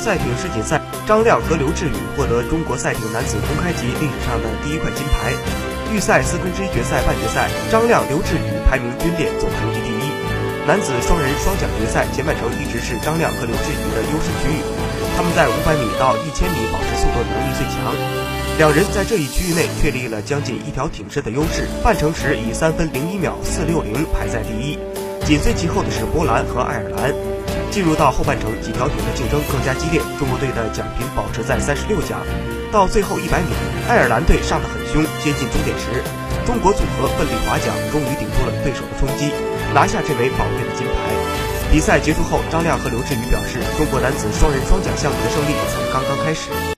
赛艇世锦赛，张亮和刘志宇获得中国赛艇男子公开级历史上的第一块金牌。预赛四分之一决赛、半决赛，张亮、刘志宇排名均列总成绩第一。男子双人双桨决赛，前半程一直是张亮和刘志宇的优势区域，他们在五百米到一千米保持速度能力最强。两人在这一区域内确立了将近一条艇身的优势，半程时以三分零一秒四六零排在第一，紧随其后的是波兰和爱尔兰。进入到后半程，几条艇的竞争更加激烈，中国队的奖评保持在三十六奖。到最后一百米，爱尔兰队上得很凶，接近终点时，中国组合奋力划桨，终于顶住了对手的冲击，拿下这枚宝贵的金牌。比赛结束后，张亮和刘志宇表示，中国男子双人双桨项目的胜利才刚刚开始。